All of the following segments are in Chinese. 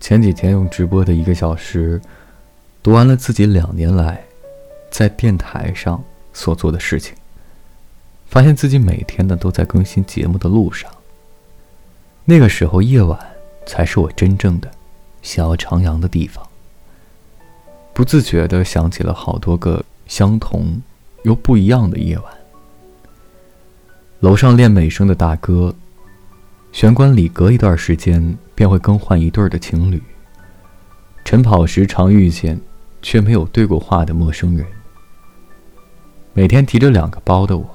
前几天用直播的一个小时，读完了自己两年来在电台上所做的事情，发现自己每天呢都在更新节目的路上。那个时候夜晚才是我真正的想要徜徉的地方。不自觉的想起了好多个相同又不一样的夜晚。楼上练美声的大哥，玄关里隔一段时间便会更换一对的情侣。晨跑时常遇见，却没有对过话的陌生人。每天提着两个包的我，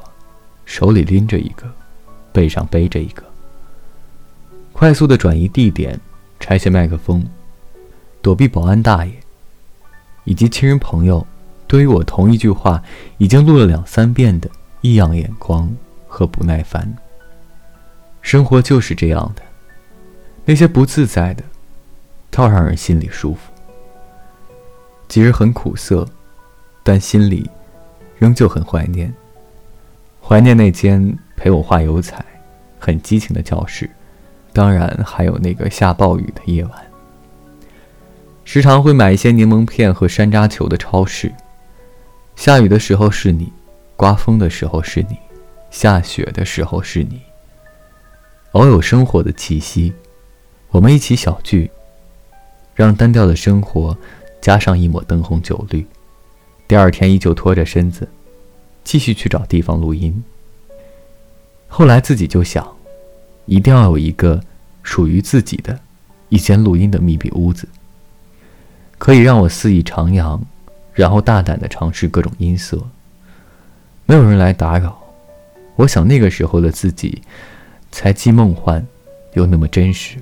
手里拎着一个，背上背着一个。快速的转移地点，拆卸麦克风，躲避保安大爷，以及亲人朋友对于我同一句话已经录了两三遍的异样眼光和不耐烦。生活就是这样的，那些不自在的。倒让人心里舒服。即使很苦涩，但心里仍旧很怀念。怀念那间陪我画油彩、很激情的教室，当然还有那个下暴雨的夜晚。时常会买一些柠檬片和山楂球的超市。下雨的时候是你，刮风的时候是你，下雪的时候是你。偶有生活的气息，我们一起小聚。让单调的生活加上一抹灯红酒绿，第二天依旧拖着身子，继续去找地方录音。后来自己就想，一定要有一个属于自己的一间录音的密闭屋子，可以让我肆意徜徉，然后大胆的尝试各种音色，没有人来打扰。我想那个时候的自己，才既梦幻，又那么真实。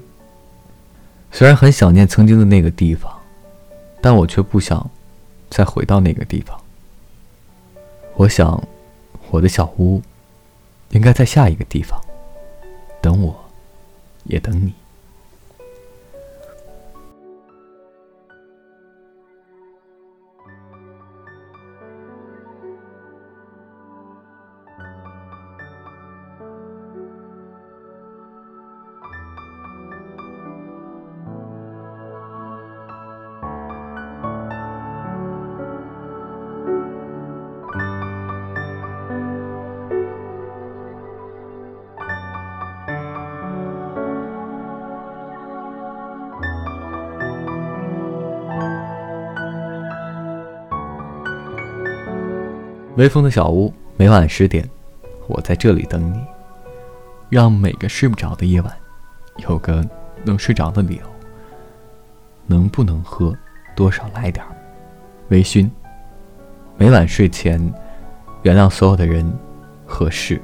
虽然很想念曾经的那个地方，但我却不想再回到那个地方。我想，我的小屋应该在下一个地方，等我，也等你。微风的小屋，每晚十点，我在这里等你。让每个睡不着的夜晚，有个能睡着的理由。能不能喝，多少来点。微醺，每晚睡前，原谅所有的人和事。